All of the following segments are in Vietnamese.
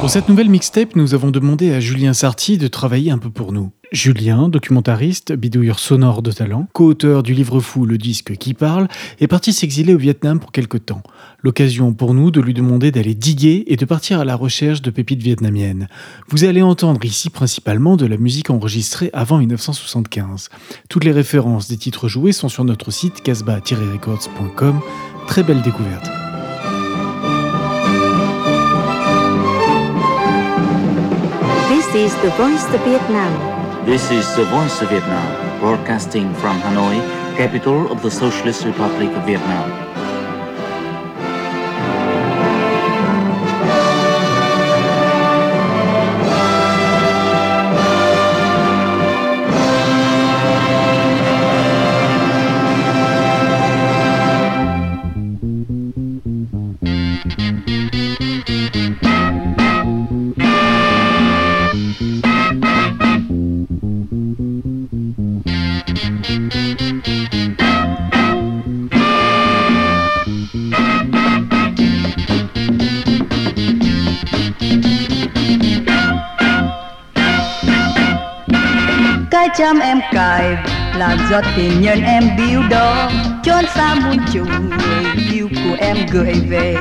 Pour cette nouvelle mixtape, nous avons demandé à Julien Sarti de travailler un peu pour nous. Julien, documentariste, bidouilleur sonore de talent, co-auteur du livre fou Le disque qui parle, est parti s'exiler au Vietnam pour quelque temps. L'occasion pour nous de lui demander d'aller diguer et de partir à la recherche de pépites vietnamiennes. Vous allez entendre ici principalement de la musique enregistrée avant 1975. Toutes les références des titres joués sont sur notre site casbah-records.com. Très belle découverte. Is the voice of Vietnam. This is the Voice of Vietnam, broadcasting from Hanoi, capital of the Socialist Republic of Vietnam. Tình nhân em biếu đó chốn xa muôn trùng người yêu của em gửi về.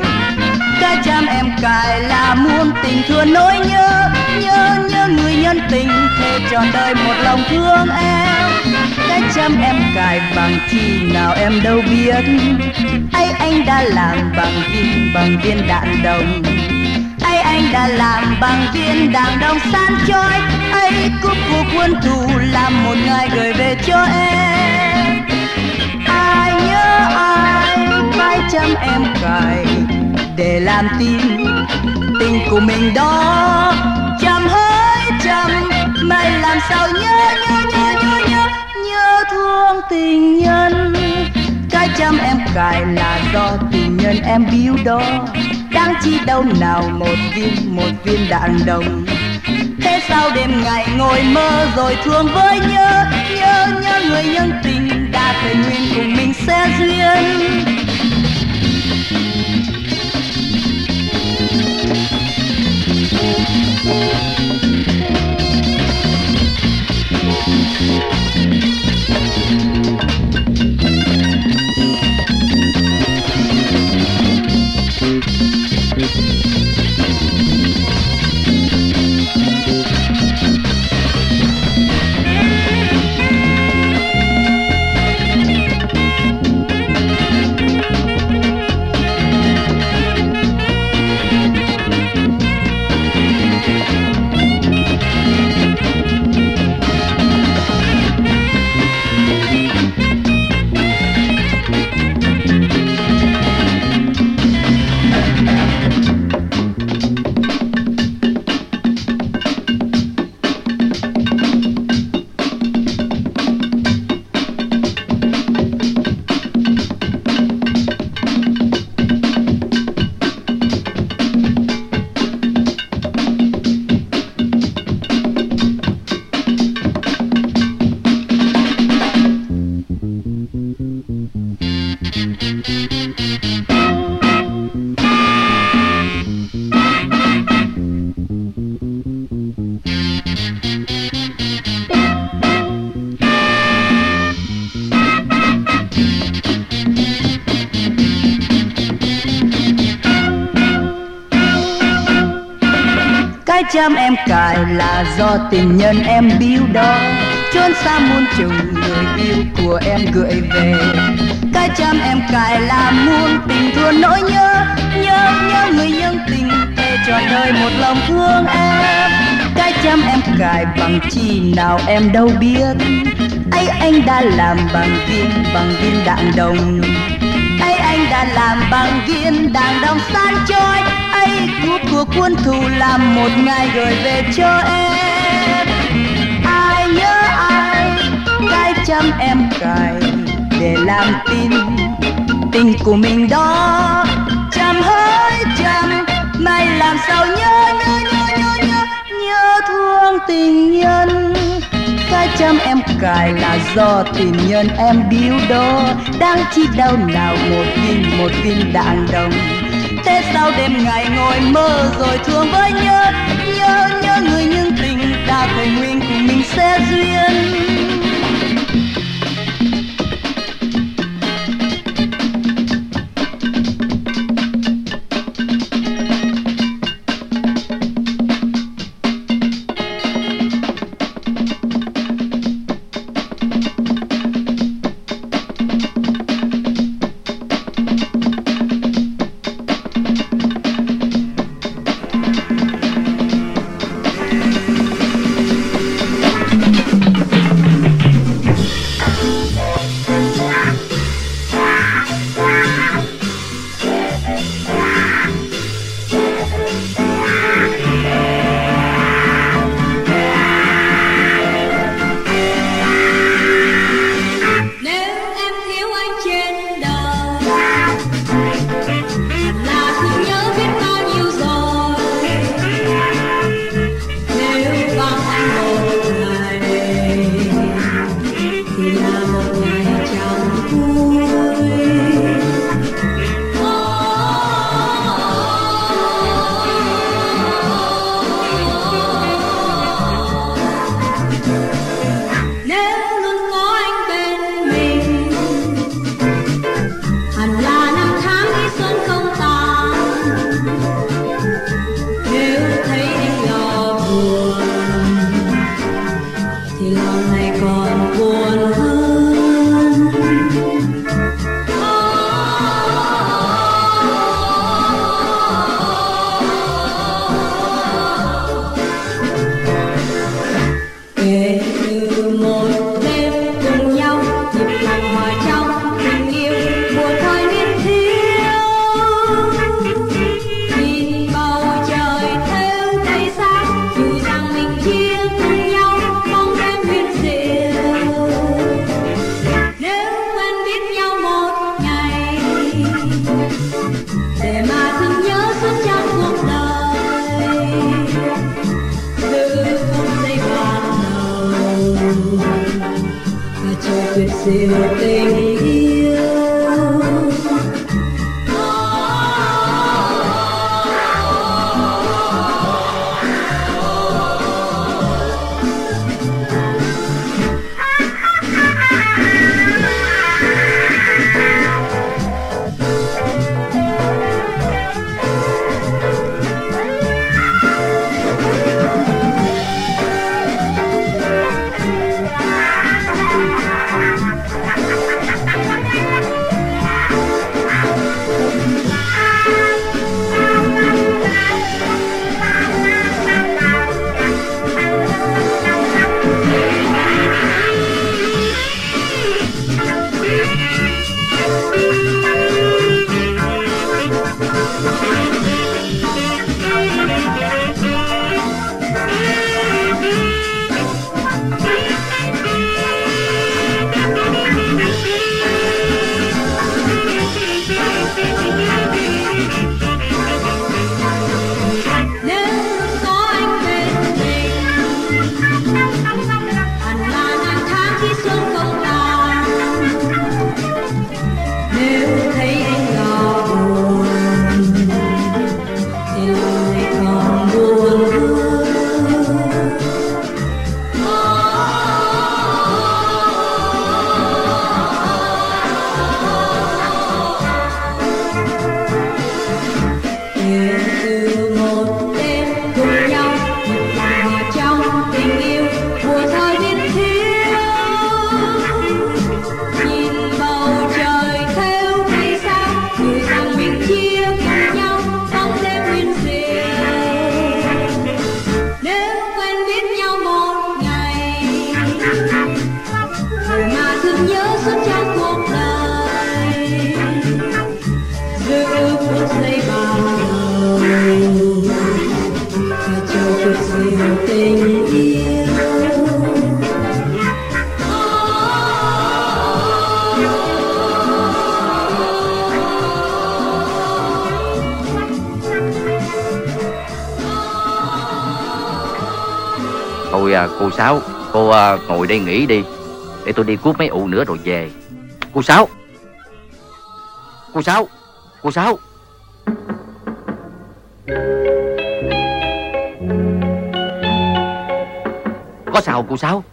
Cái chăm em cài là muôn tình thương nỗi nhớ nhớ nhớ người nhân tình thề trọn đời một lòng thương em. Cái chăm em cài bằng chi nào em đâu biết, ấy anh đã làm bằng viên bằng viên đạn đồng anh đã làm bằng viên đạn đông san trôi ấy cúp cuộc quân thù làm một ngày gửi về cho em. Ai nhớ ai phải chăm em cài để làm tin tình của mình đó. Chăm hơi chăm mày làm sao nhớ nhớ nhớ nhớ nhớ nhớ thương tình nhân. Cái chăm em cài là do tình nhân em biếu đó đáng chi đâu nào, một viên một viên đạn đồng. Thế sao đêm ngày ngồi mơ rồi thương với nhớ nhớ nhớ người nhân tình đã thề nguyện cùng mình sẽ duyên. chăm là do tình nhân em biếu đó. Chốn xa muôn trùng người yêu của em gửi về. Cái chăm em cài là muôn tình thương nỗi nhớ. Nhớ nhớ người nhân tình thề trọn đời một lòng thương em. Cái chăm em cài bằng chi nào em đâu biết. Ấy, anh đã làm bằng viên bằng viên đạn đồng. Ấy, anh đã làm bằng viên đạn đồng san trôi ấy cuộc cuộc quân thù làm một ngày gửi về cho em. Chăm em cài để làm tin. Tình của mình đó chăm hơi chăm mày làm sao nhớ nhớ nhớ nhớ nhớ nhớ thương tình nhân. Cái chăm em cài là do tình nhân em biếu đó đang chi đau nào, một viên một viên đạn đồng. Thế sao đêm ngày ngồi mơ rồi thương với nhớ nhớ nhớ người nhưng tình ta thề nguyện cùng mình sẽ duyên. đây nghỉ đi. Để tôi đi cuốc mấy ụ nữa rồi về. Cô Sáu. Cô Sáu. Cô Sáu. Có sao cô Sáu?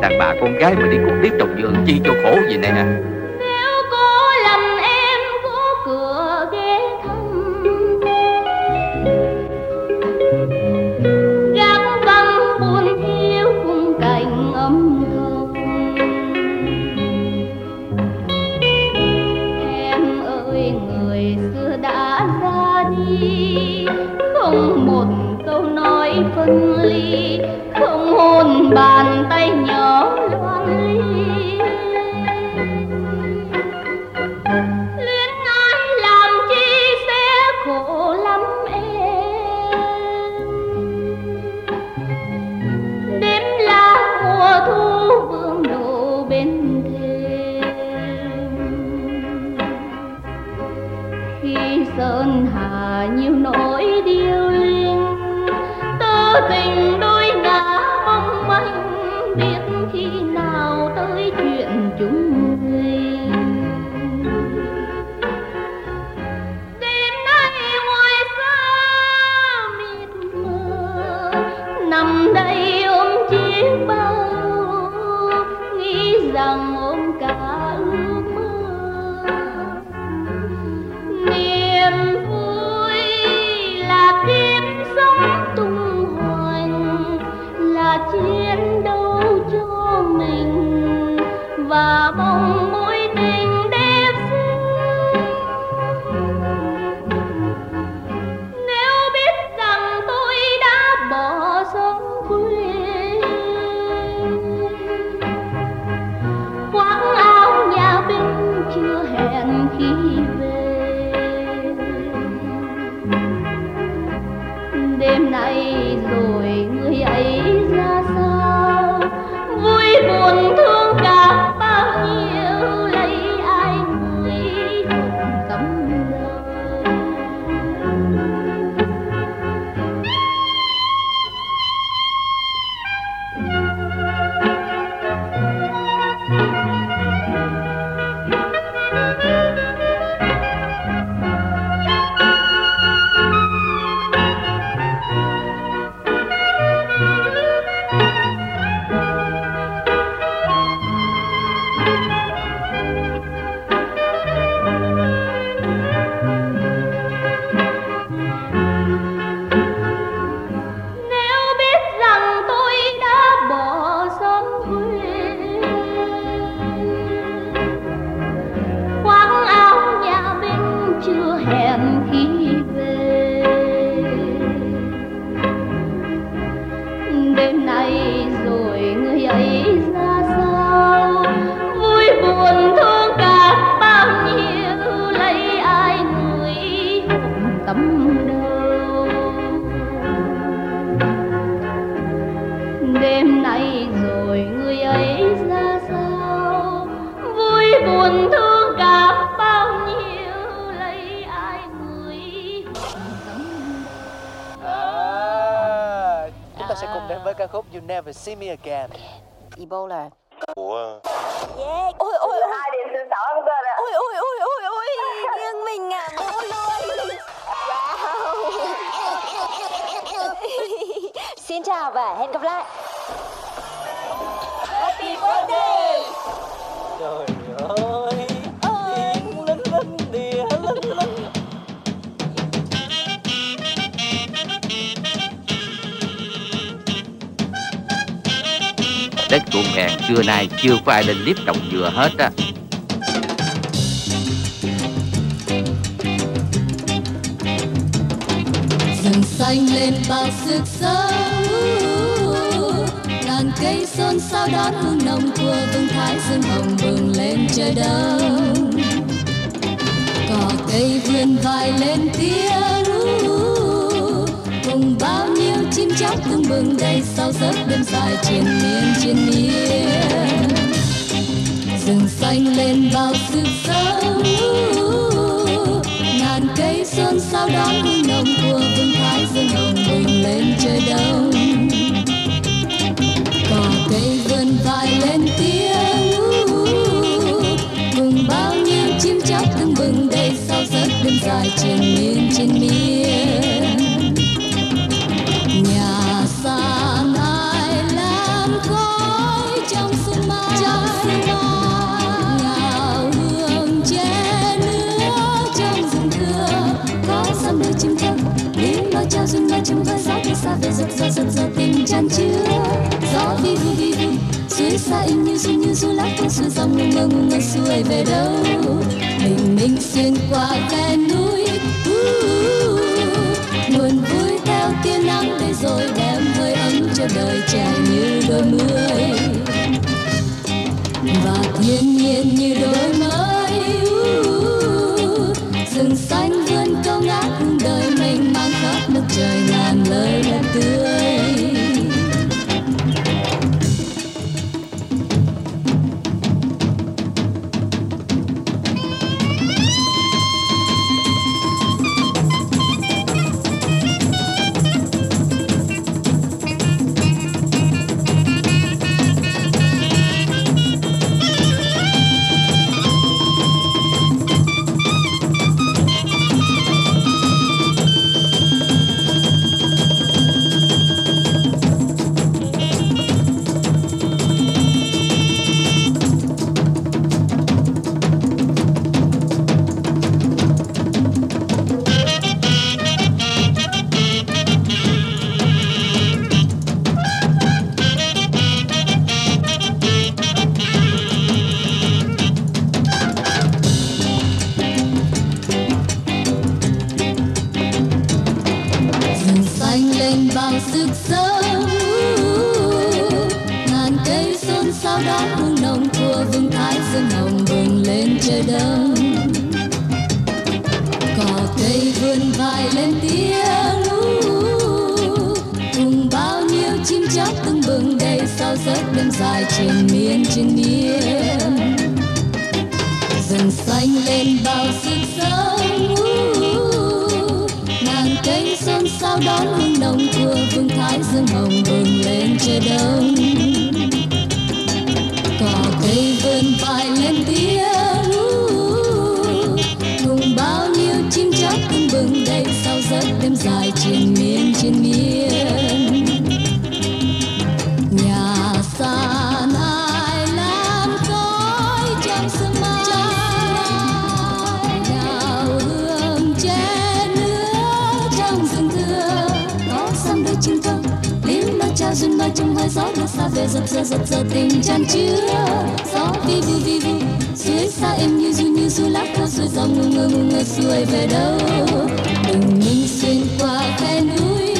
Đàn bà con gái mà đi cuốc tiếp trồng vườn chi cho khổ vậy nè. Ebola. Ủa Yeah. Ôi ôi ôi. Hai điểm thứ sáu em cơ ạ. Ôi ôi ôi ôi ôi. Nghiêng mình à, mô luôn. Wow. Xin chào và hẹn gặp lại. Trưa nay chưa có ai lên liếp trồng dừa hết á. Rừng xanh lên bao sức sống ngàn cây xôn xao đón hương nồng của vương thái dương hồng bừng lên trời đông. Cỏ cây vươn vai lên tiếng cùng bao nhiêu chim chóc tương bừng đầy sao giấc đêm dài triền miên triền miên. Rừng xanh lên bao sự sống ngàn cây xuân sao đón hương nồng của vương thái dương hồng bừng lên trời đông. Cỏ cây vươn vai lên tiếng cùng bao nhiêu chim chóc tương bừng đầy sao giấc đêm dài triền miên triền miên. Trong hơi gió đi xa về giật giật giật giật tình chan chứa gió vi vu vi vu suối xa in như du như du lá con suối dòng ngừng ngơ ngừng ngơ xuôi về đâu. Mình mình xuyên qua khe núi nguồn vui theo tia nắng để rồi đem hơi ấm cho đời trẻ như đôi mươi. Và thiên nhiên như đôi mắt dương hồng bừng lên trời đông cỏ cây vươn vai lên tiếng cùng bao nhiêu chim chóc tưng bừng đầy sau giấc đêm dài chiến. Gió đưa xa về dập dờ dập dờ tình chan chứa gió vi vu vi. Vu suối xa em như du như du lá khô suối dòng ngơ ngơ ngơ ngơ xuôi về đâu bình minh xuyên qua khe núi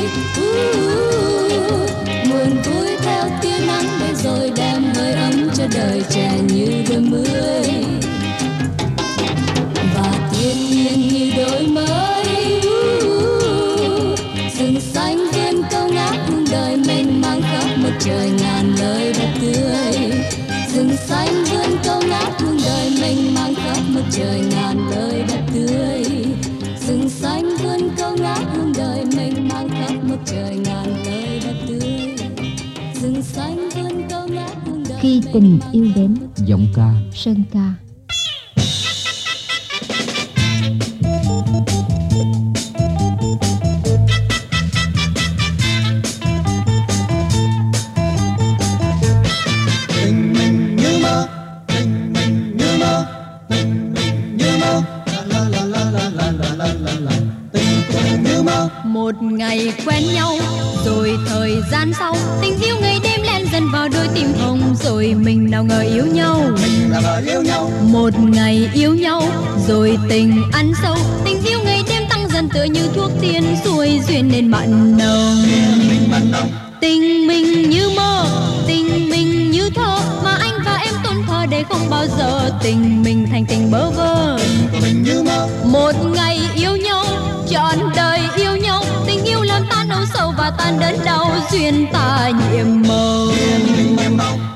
muôn vui theo tia nắng để rồi đem hơi ấm cho đời trẻ như đôi mươi trời ngàn lời đẹp tươi. Rừng xanh vươn câu ngát hương đời mênh mang khắp một trời ngàn lời đẹp tươi. Rừng xanh vươn câu ngát hương đời khi tình yêu đến giọng ca. Sơn ca gian sau tình yêu ngày đêm len dần vào đôi tim hồng rồi mình nào ngờ yêu nhau. Mình là vợ yêu nhau. Một ngày yêu nhau rồi tình ăn sâu. Tình yêu ngày đêm tăng dần tựa như thuốc tiên xuôi duyên nên mặn nồng. Tình mình như mơ tình mình như thơ. Mà anh và em tôn thờ để không bao giờ tình mình thành tình bơ vơ. Của mình như mơ. Một ngày yêu nhau trọn đời hòa tan đến đâu duyên ta nhiệm màu.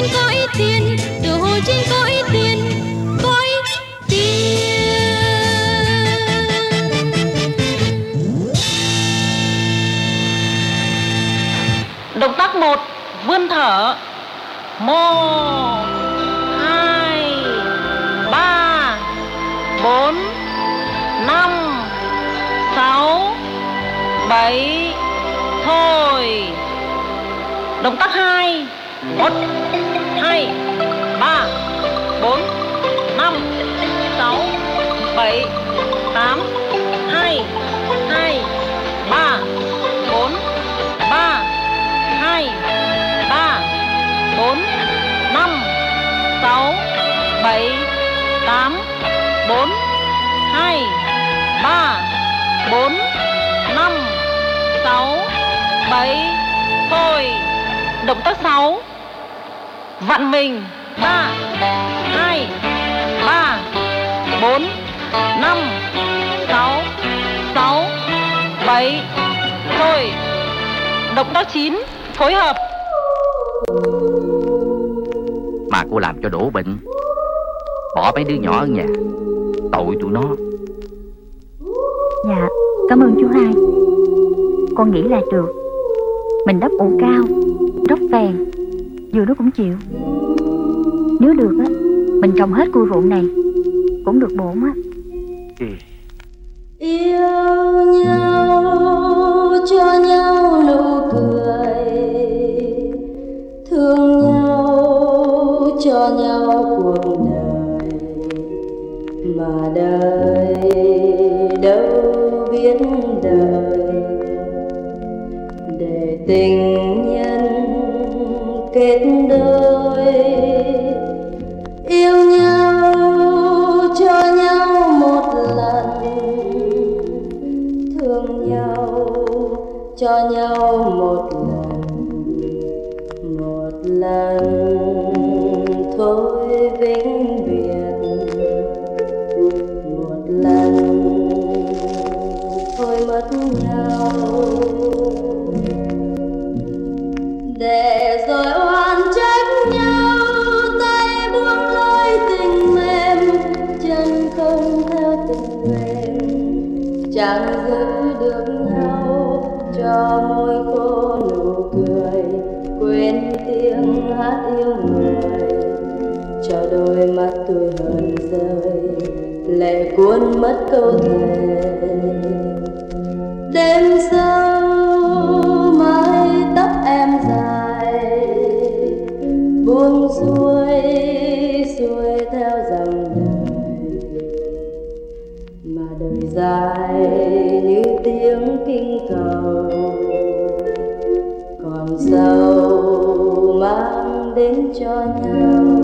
trên cõi tiền từ hồi trên cõi tiền cõi tiền động tác một, vươn thở. Một, hai, ba, bốn, năm, sáu, bảy, thôi. Động tác hai, một hai, ba, bốn, năm, sáu, bảy, tám, hai hai, ba, bốn, ba, hai, ba, bốn, năm, sáu, bảy, tám, bốn, hai, ba, bốn, năm, sáu, bảy, thôi. Động tác sáu. Vặn mình 3 2 3 4 5 6 6 7 Thôi Động tác 9 Phối hợp. Mà cô làm cho đổ bệnh. Bỏ mấy đứa nhỏ ở nhà. Tội tụi nó. Dạ, cảm ơn chú hai. Con nghĩ là được. Mình đắp ổ cao Đắp phèn Vừa nó cũng chịu. Nếu được á Mình trồng hết khu ruộng này Cũng được bổn á yêu nhau cho nhau nụ cười. Thương nhau cho nhau cuộc đời. Mà đời đâu biết lệ cuốn mất câu thề. Đêm sâu mái tóc em dài, buông xuôi xuôi theo dòng đời. Mà đời dài như tiếng kinh cầu, còn sâu mang đến cho nhau.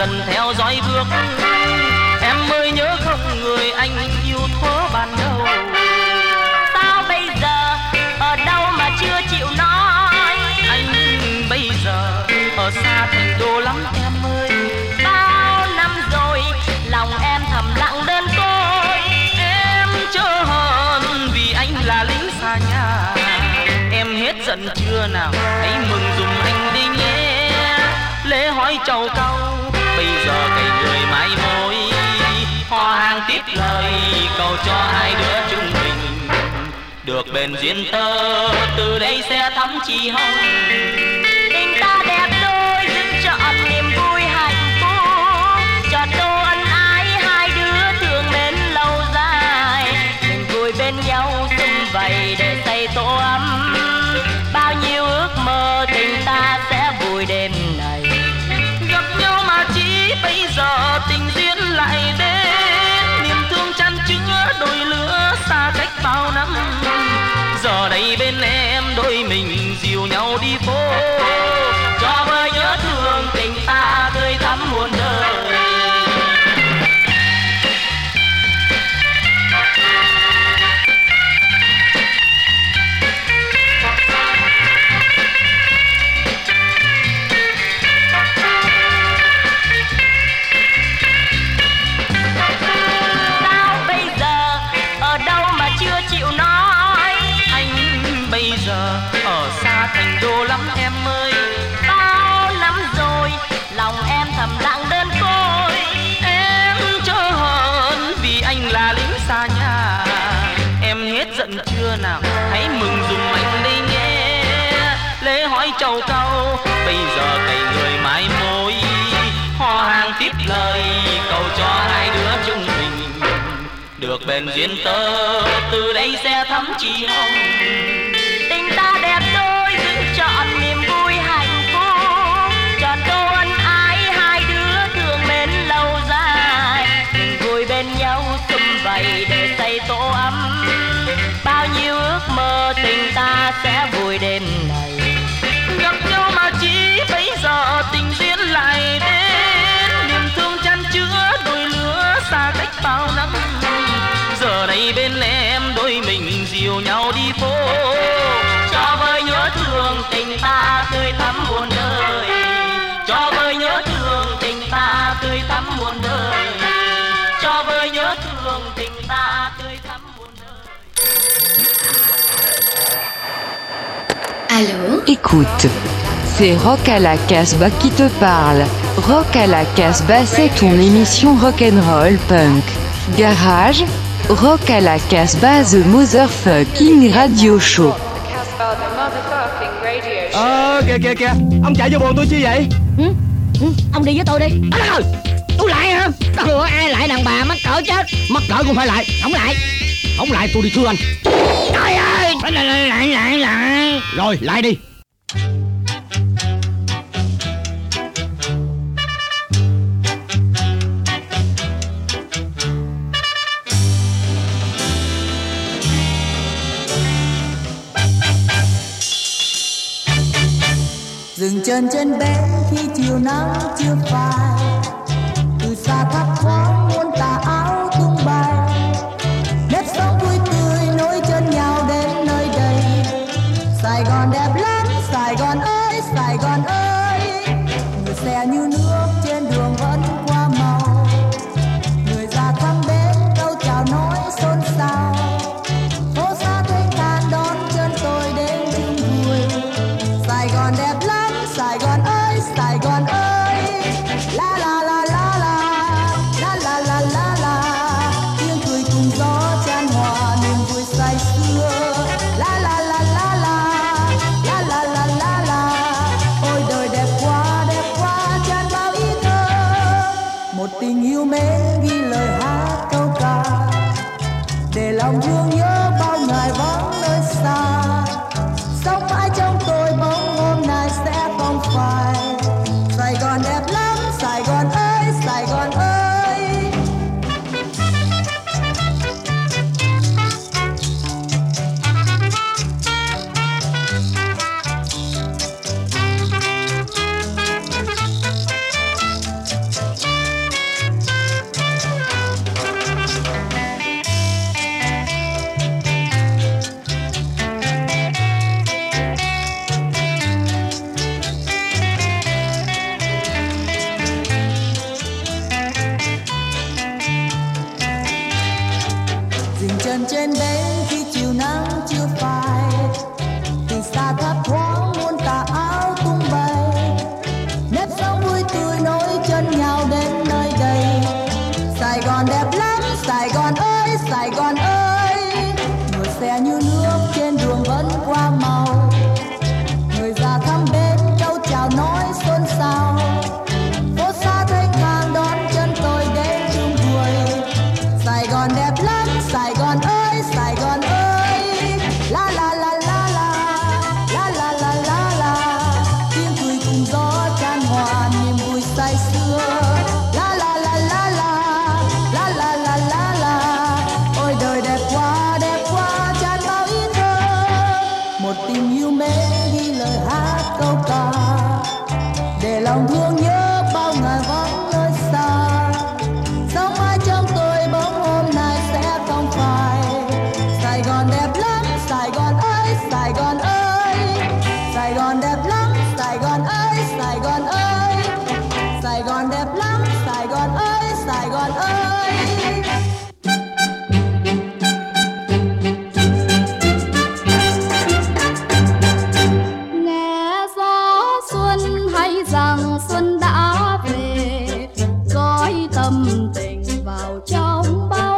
Lần theo dõi bước. Em mới nhớ không người anh yêu thuở ban đầu. Sao bây giờ, ở đâu mà chưa chịu nói? Anh bây giờ, ở xa thành đô lắm em ơi. Bao năm rồi, lòng em thầm lặng đơn côi. Em chớ hờn vì anh là lính xa nhà. Em hết giận chưa nào, hãy mừng dùm anh đi nhé. Lễ hỏi chầu câu họ hàng tiếp lời, cầu cho hai đứa chúng mình. Được bền duyên tơ, từ đây sẽ thắm chi hồng tình ta đẹp đôi, giữ trọn niềm vui hạnh phúc. Cho tô ân ái, hai đứa thương mến lâu dài. Mình vui bên nhau xung vầy để giờ bên em đôi mình dìu nhau đi phố hỏi câu bây giờ cày người mãi mối ho hàng tiếp lời, cầu cho hai đứa chúng mình. Được bền duyên tơ từ đây sẽ thắm chi hồng. Tình ta đẹp đôi, giữ chọn niềm vui hạnh phúc. Tròn câu ân ái hai đứa thương mến lâu dài. Mình vui bên nhau sum vầy để xây tổ ấm. Bao nhiêu ước mơ tình ta sẽ vui đêm này. Allô Écoute, c'est Rock à la Casbah qui te parle. Rock à la Casbah, c'est ton émission rock'n'roll punk. Garage, Rock à la Casbah, The Motherfucking Radio Show. Ờ kìa kìa kìa Ông chạy vô buồn tôi chi vậy? Ừ, ông đi với tôi đi à, tôi lại hả? Ủa, ai lại đàn bà mắc cỡ chết? Mắc cỡ cũng phải lại không lại Không lại tôi đi thưa anh. Trời ơi! Lại lại lại lại lại Rồi lại đi. Dừng chân trên bến khi chiều nắng chưa phai vào trong bao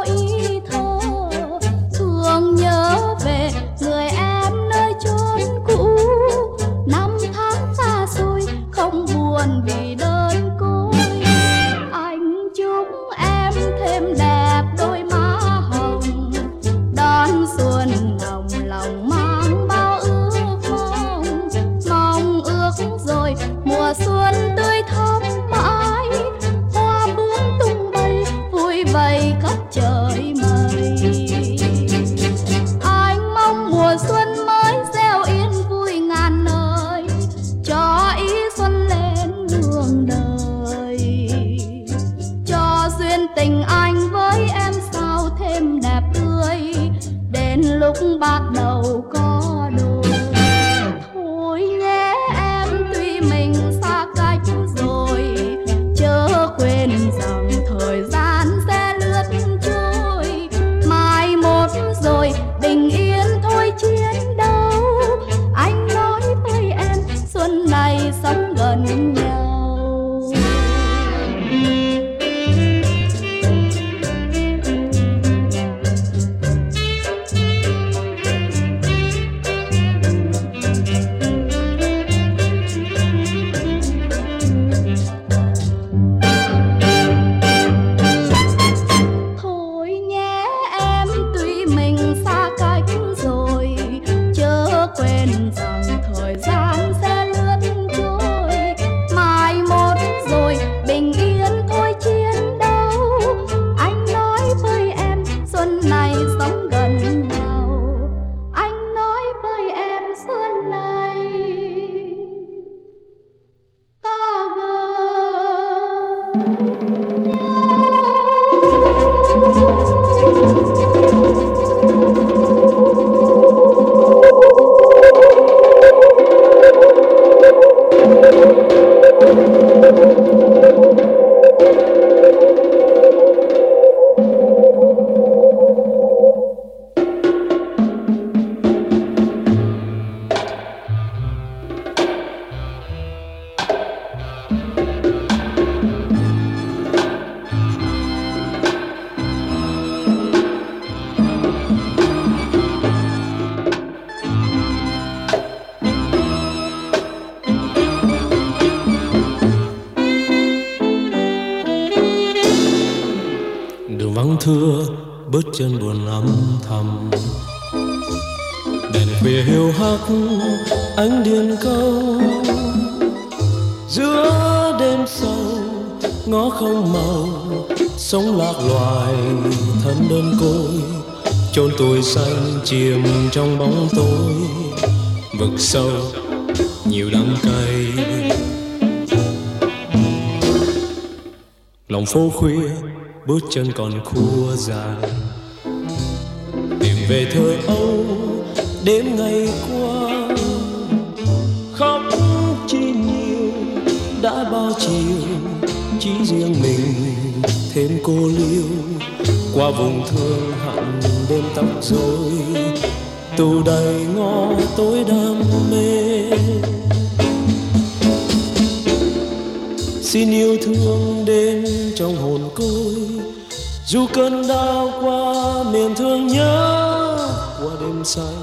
chôn tôi xanh chìm trong bóng tối. Vực sâu, nhiều đắng cay lòng phố khuya, bước chân còn khua dài tìm về thời âu, đêm ngày qua. Khóc chi nhiều, đã bao chiều. Chỉ riêng mình, thêm cô liêu. Qua vùng thương hận đêm tóc rối tù đầy ngõ tối đam mê. Xin yêu thương đến trong hồn côi. Dù cơn đau qua miền thương nhớ, qua đêm xanh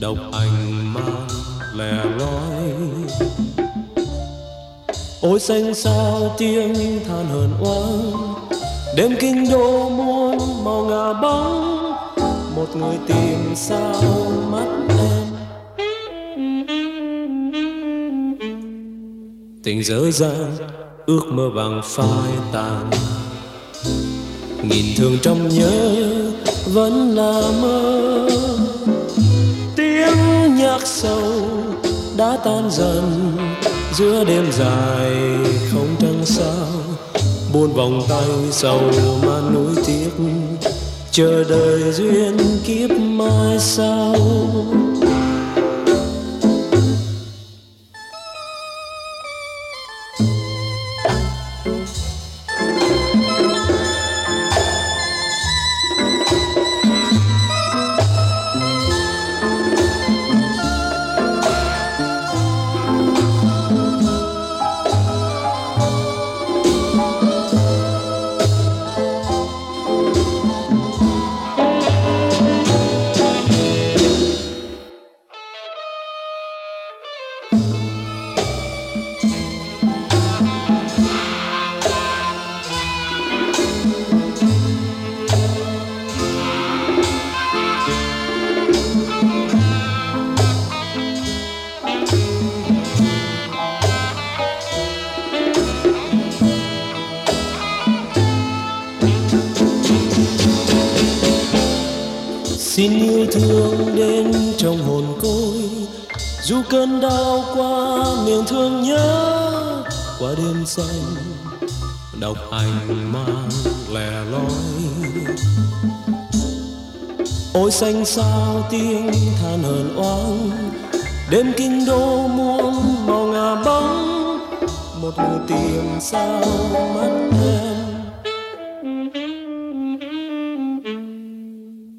độc ảnh mang lẻ loi. Ôi xanh sao tiếng than hờn oan, đêm kinh đô muôn màu ngà bóng, một người tìm sao mắt em. Tình dở dang, ước mơ bằng phai tàn. Nghìn thương trong nhớ, vẫn là mơ. Tiếng nhạc sâu đã tan dần, giữa đêm dài không trăng sao buôn vòng tay sầu mà núi tiếc. Chờ đợi duyên kiếp mai sau. Trong hồn côi dù cơn đau qua miền thương nhớ, qua đêm xanh đọc ảnh mang lẻ loi. Ôi xanh sao tiếng than hờn oán đêm kinh đô muôn màu ngả bóng. Một người tìm sao mắt em.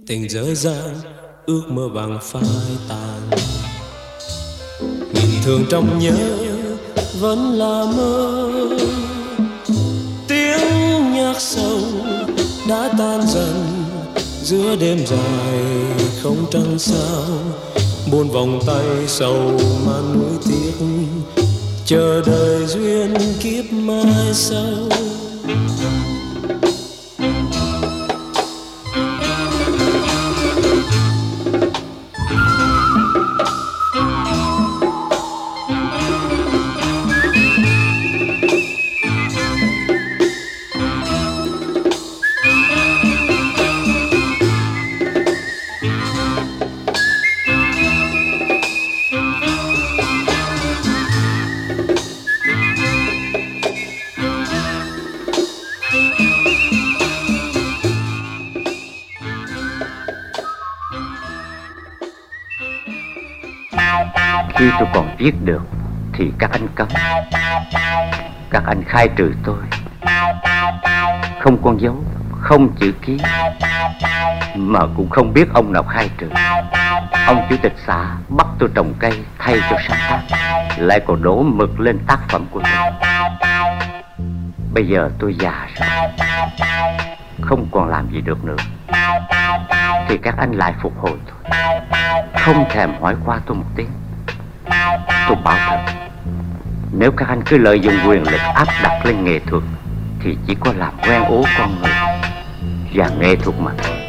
Tình dở dang ước mơ vàng phai tàn. Nghìn thương trong nhớ vẫn là mơ. Tiếng nhạc sâu đã tan dần, giữa đêm dài không trăng sao. Buôn vòng tay sầu man nuối tiếc, chờ đợi duyên kiếp mai sau. Tôi còn viết được Thì các anh cấm. Các anh khai trừ tôi. Không con dấu, Không chữ ký, Mà cũng không biết ông nào khai trừ. Ông chủ tịch xã bắt tôi trồng cây Thay cho sáng tác, Lại còn đổ mực lên tác phẩm của tôi. Bây giờ tôi già rồi, Không còn làm gì được nữa. Thì các anh lại phục hồi tôi. Không thèm hỏi qua tôi một tiếng. Tôi bảo thật Nếu các anh cứ lợi dụng quyền lực áp đặt lên nghệ thuật, Thì chỉ có làm quen ố con người và nghệ thuật mà thôi.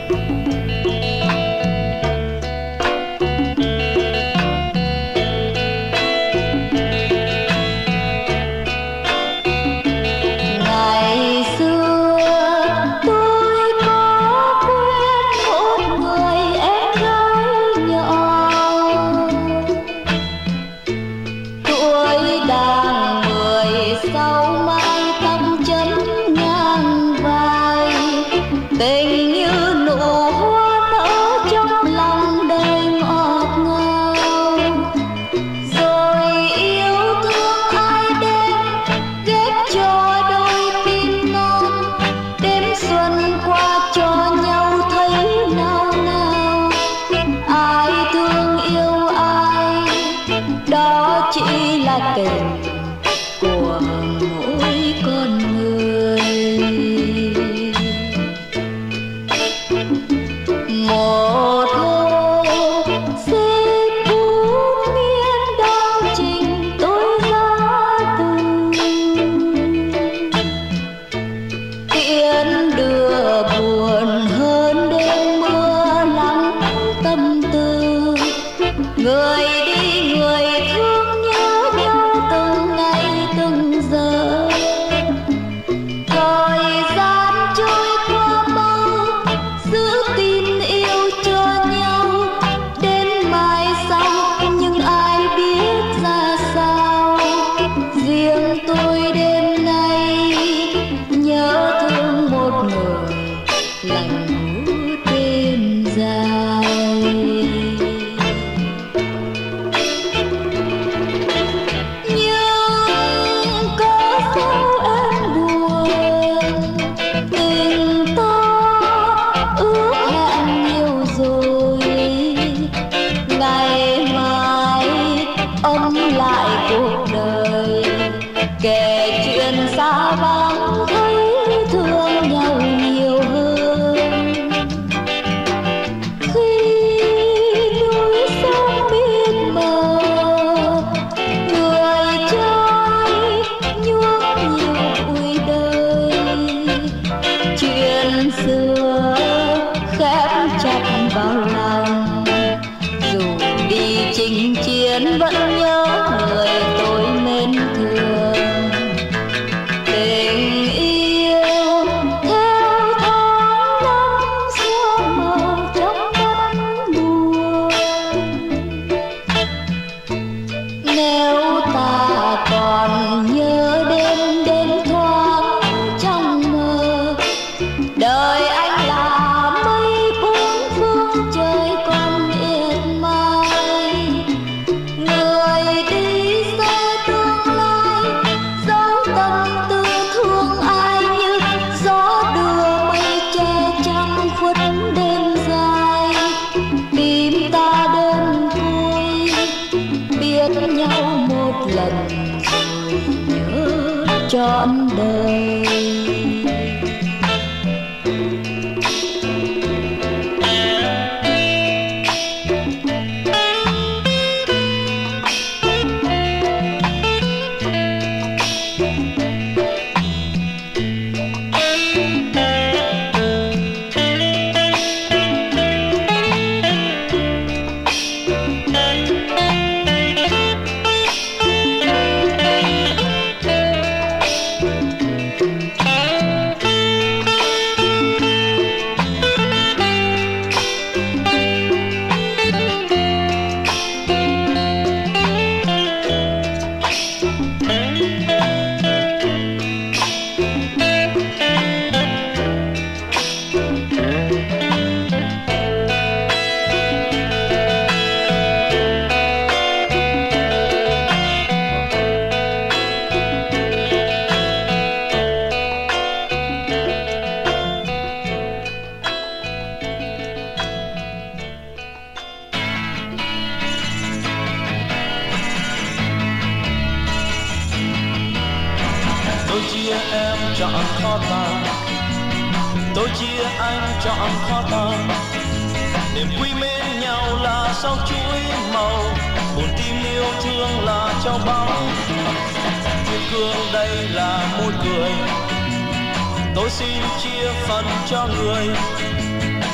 Phần cho người.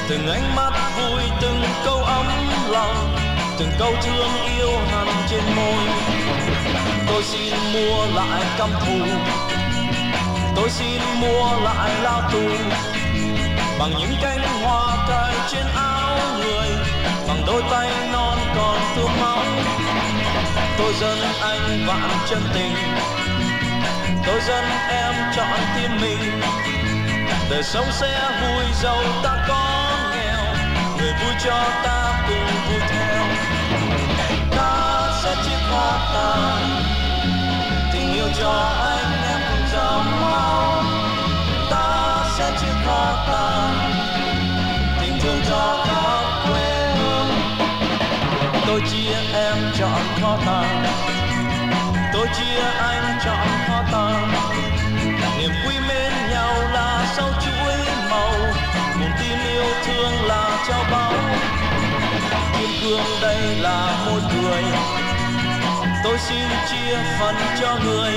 Từng ánh mắt vui, từng câu ấm lòng, từng câu thương yêu hằn trên môi. Tôi xin mua lại căm thù. Tôi xin mua lại lao tù. Bằng những cánh hoa cài trên áo người, bằng đôi tay non còn thương máu. Tôi dân anh vạn chân tình. Tôi dân em chọn tim mình đời sống sẽ vui, giàu, ta có nghèo. Người vui cho ta cùng vui theo. Ta sẽ chia hoa tàn tình yêu cho anh em cùng dòng máu ta sẽ chia hoa tàn tình thương cho khắp quê hương tôi chia em chọn kho tàng. Tôi chia anh chọn kho tàng. Niềm vui sau chuỗi màu. Một tin yêu thương là trao bao. kim cương đây là môi cười. Tôi xin chia phần cho người.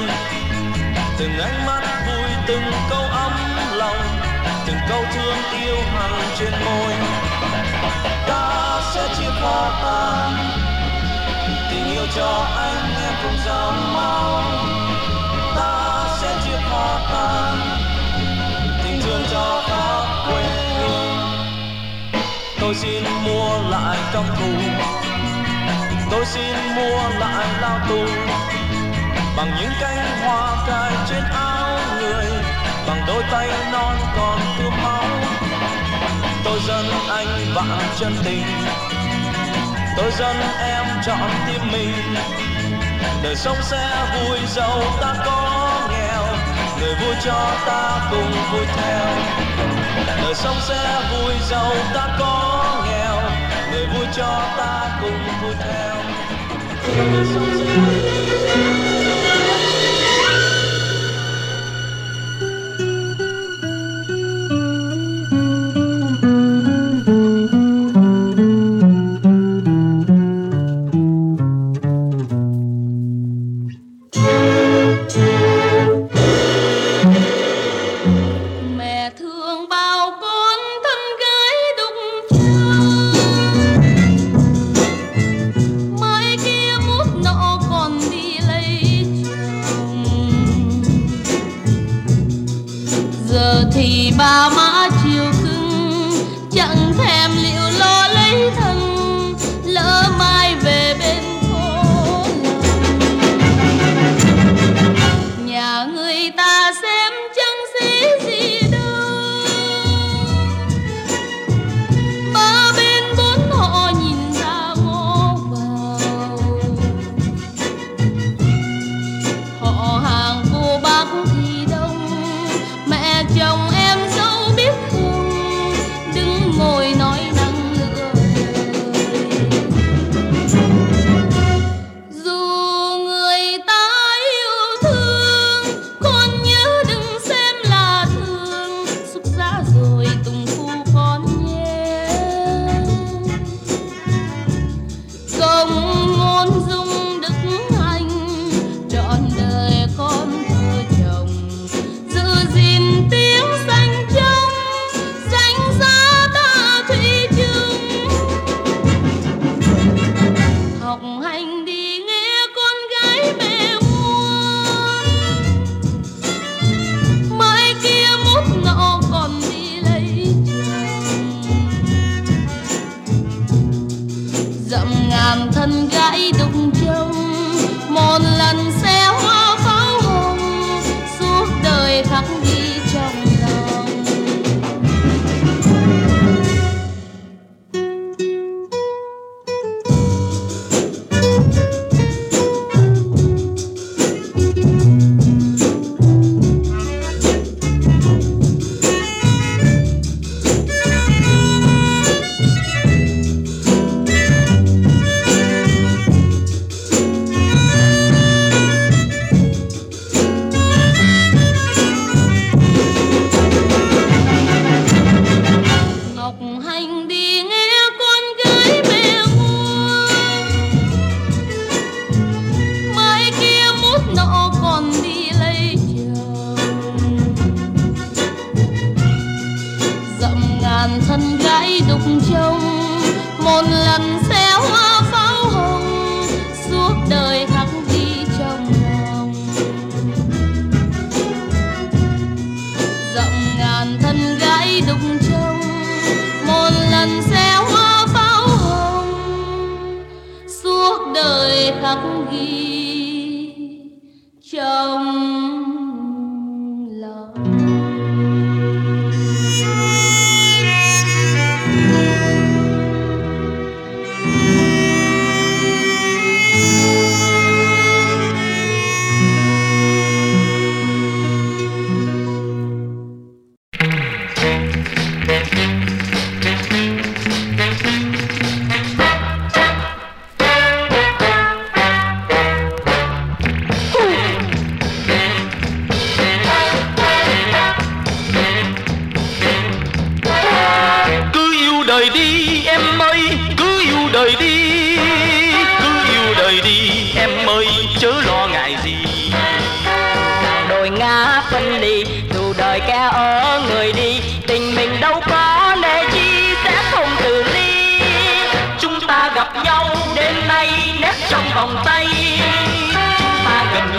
Từng ánh mắt vui, từng câu ấm lòng. Từng câu thương yêu hằng trên môi. Ta sẽ chia khó tan. Tình yêu cho anh em cùng dòng máu ta sẽ chia khó tan. Tôi xin mua lại căm thù tôi xin mua lại lao tù. Bằng những cánh hoa cài trên áo người, bằng đôi tay non còn tươm máu tôi dân anh vạn chân tình. Tôi dân em chọn tim mình. Đời sống sẽ vui giàu ta có nghèo. Người vui cho ta cùng vui theo đời sống sẽ vui giàu, ta có nghèo, người vui cho ta cùng vui theo. Đời sống sẽ mẹ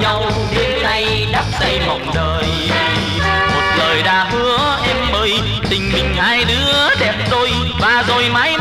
nhau đến nay đắp tay mộng đời. Một lời đã hứa em ơi, tình mình hai đứa đẹp đôi và rồi mãi